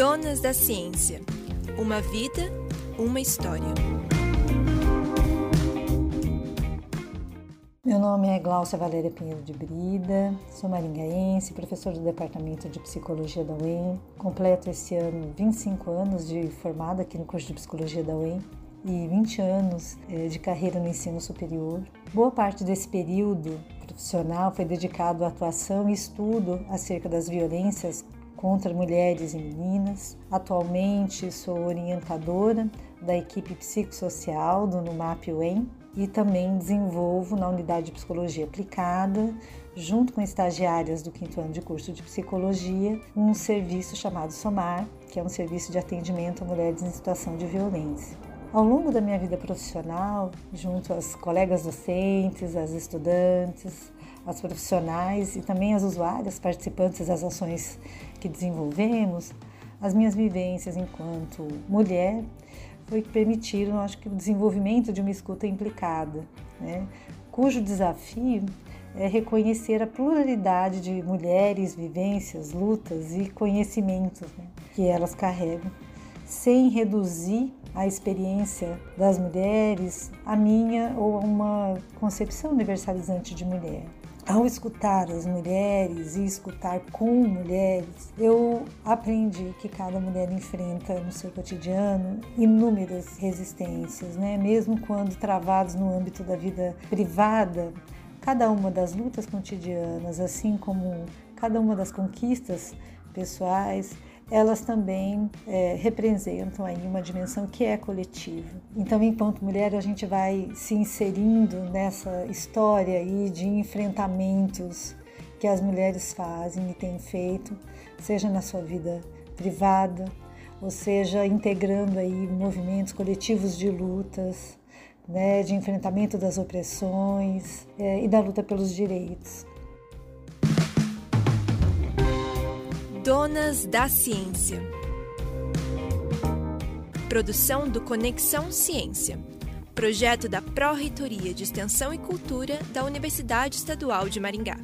Donas da Ciência. Uma vida, uma história. Meu nome é Glaucia Valéria Pinheiro de Brida, sou maringaense, professor do Departamento de Psicologia da UEM. Completo esse ano 25 anos de formada aqui no curso de Psicologia da UEM e 20 anos eh, de carreira no ensino superior. Boa parte desse período profissional foi dedicado à atuação e estudo acerca das violências contra mulheres e meninas. Atualmente sou orientadora da equipe psicossocial do NUMAP UEM e também desenvolvo na unidade de psicologia aplicada, junto com estagiárias do quinto ano de curso de psicologia, um serviço chamado SOMAR, que é um serviço de atendimento a mulheres em situação de violência. Ao longo da minha vida profissional, junto às colegas docentes, às estudantes, as profissionais e também as usuárias participantes das ações que desenvolvemos, as minhas vivências enquanto mulher foi que permitiram, acho que, o desenvolvimento de uma escuta implicada, né? cujo desafio é reconhecer a pluralidade de mulheres, vivências, lutas e conhecimentos né? que elas carregam, sem reduzir a experiência das mulheres a minha ou a uma concepção universalizante de mulher. Ao escutar as mulheres e escutar com mulheres, eu aprendi que cada mulher enfrenta no seu cotidiano inúmeras resistências, né? Mesmo quando travados no âmbito da vida privada, cada uma das lutas cotidianas, assim como cada uma das conquistas pessoais, elas também é, representam aí uma dimensão que é coletiva. Então, enquanto mulher, a gente vai se inserindo nessa história aí de enfrentamentos que as mulheres fazem e têm feito, seja na sua vida privada, ou seja, integrando aí movimentos coletivos de lutas, né, de enfrentamento das opressões é, e da luta pelos direitos. Donas da Ciência. Produção do Conexão Ciência. Projeto da Pró-Reitoria de Extensão e Cultura da Universidade Estadual de Maringá.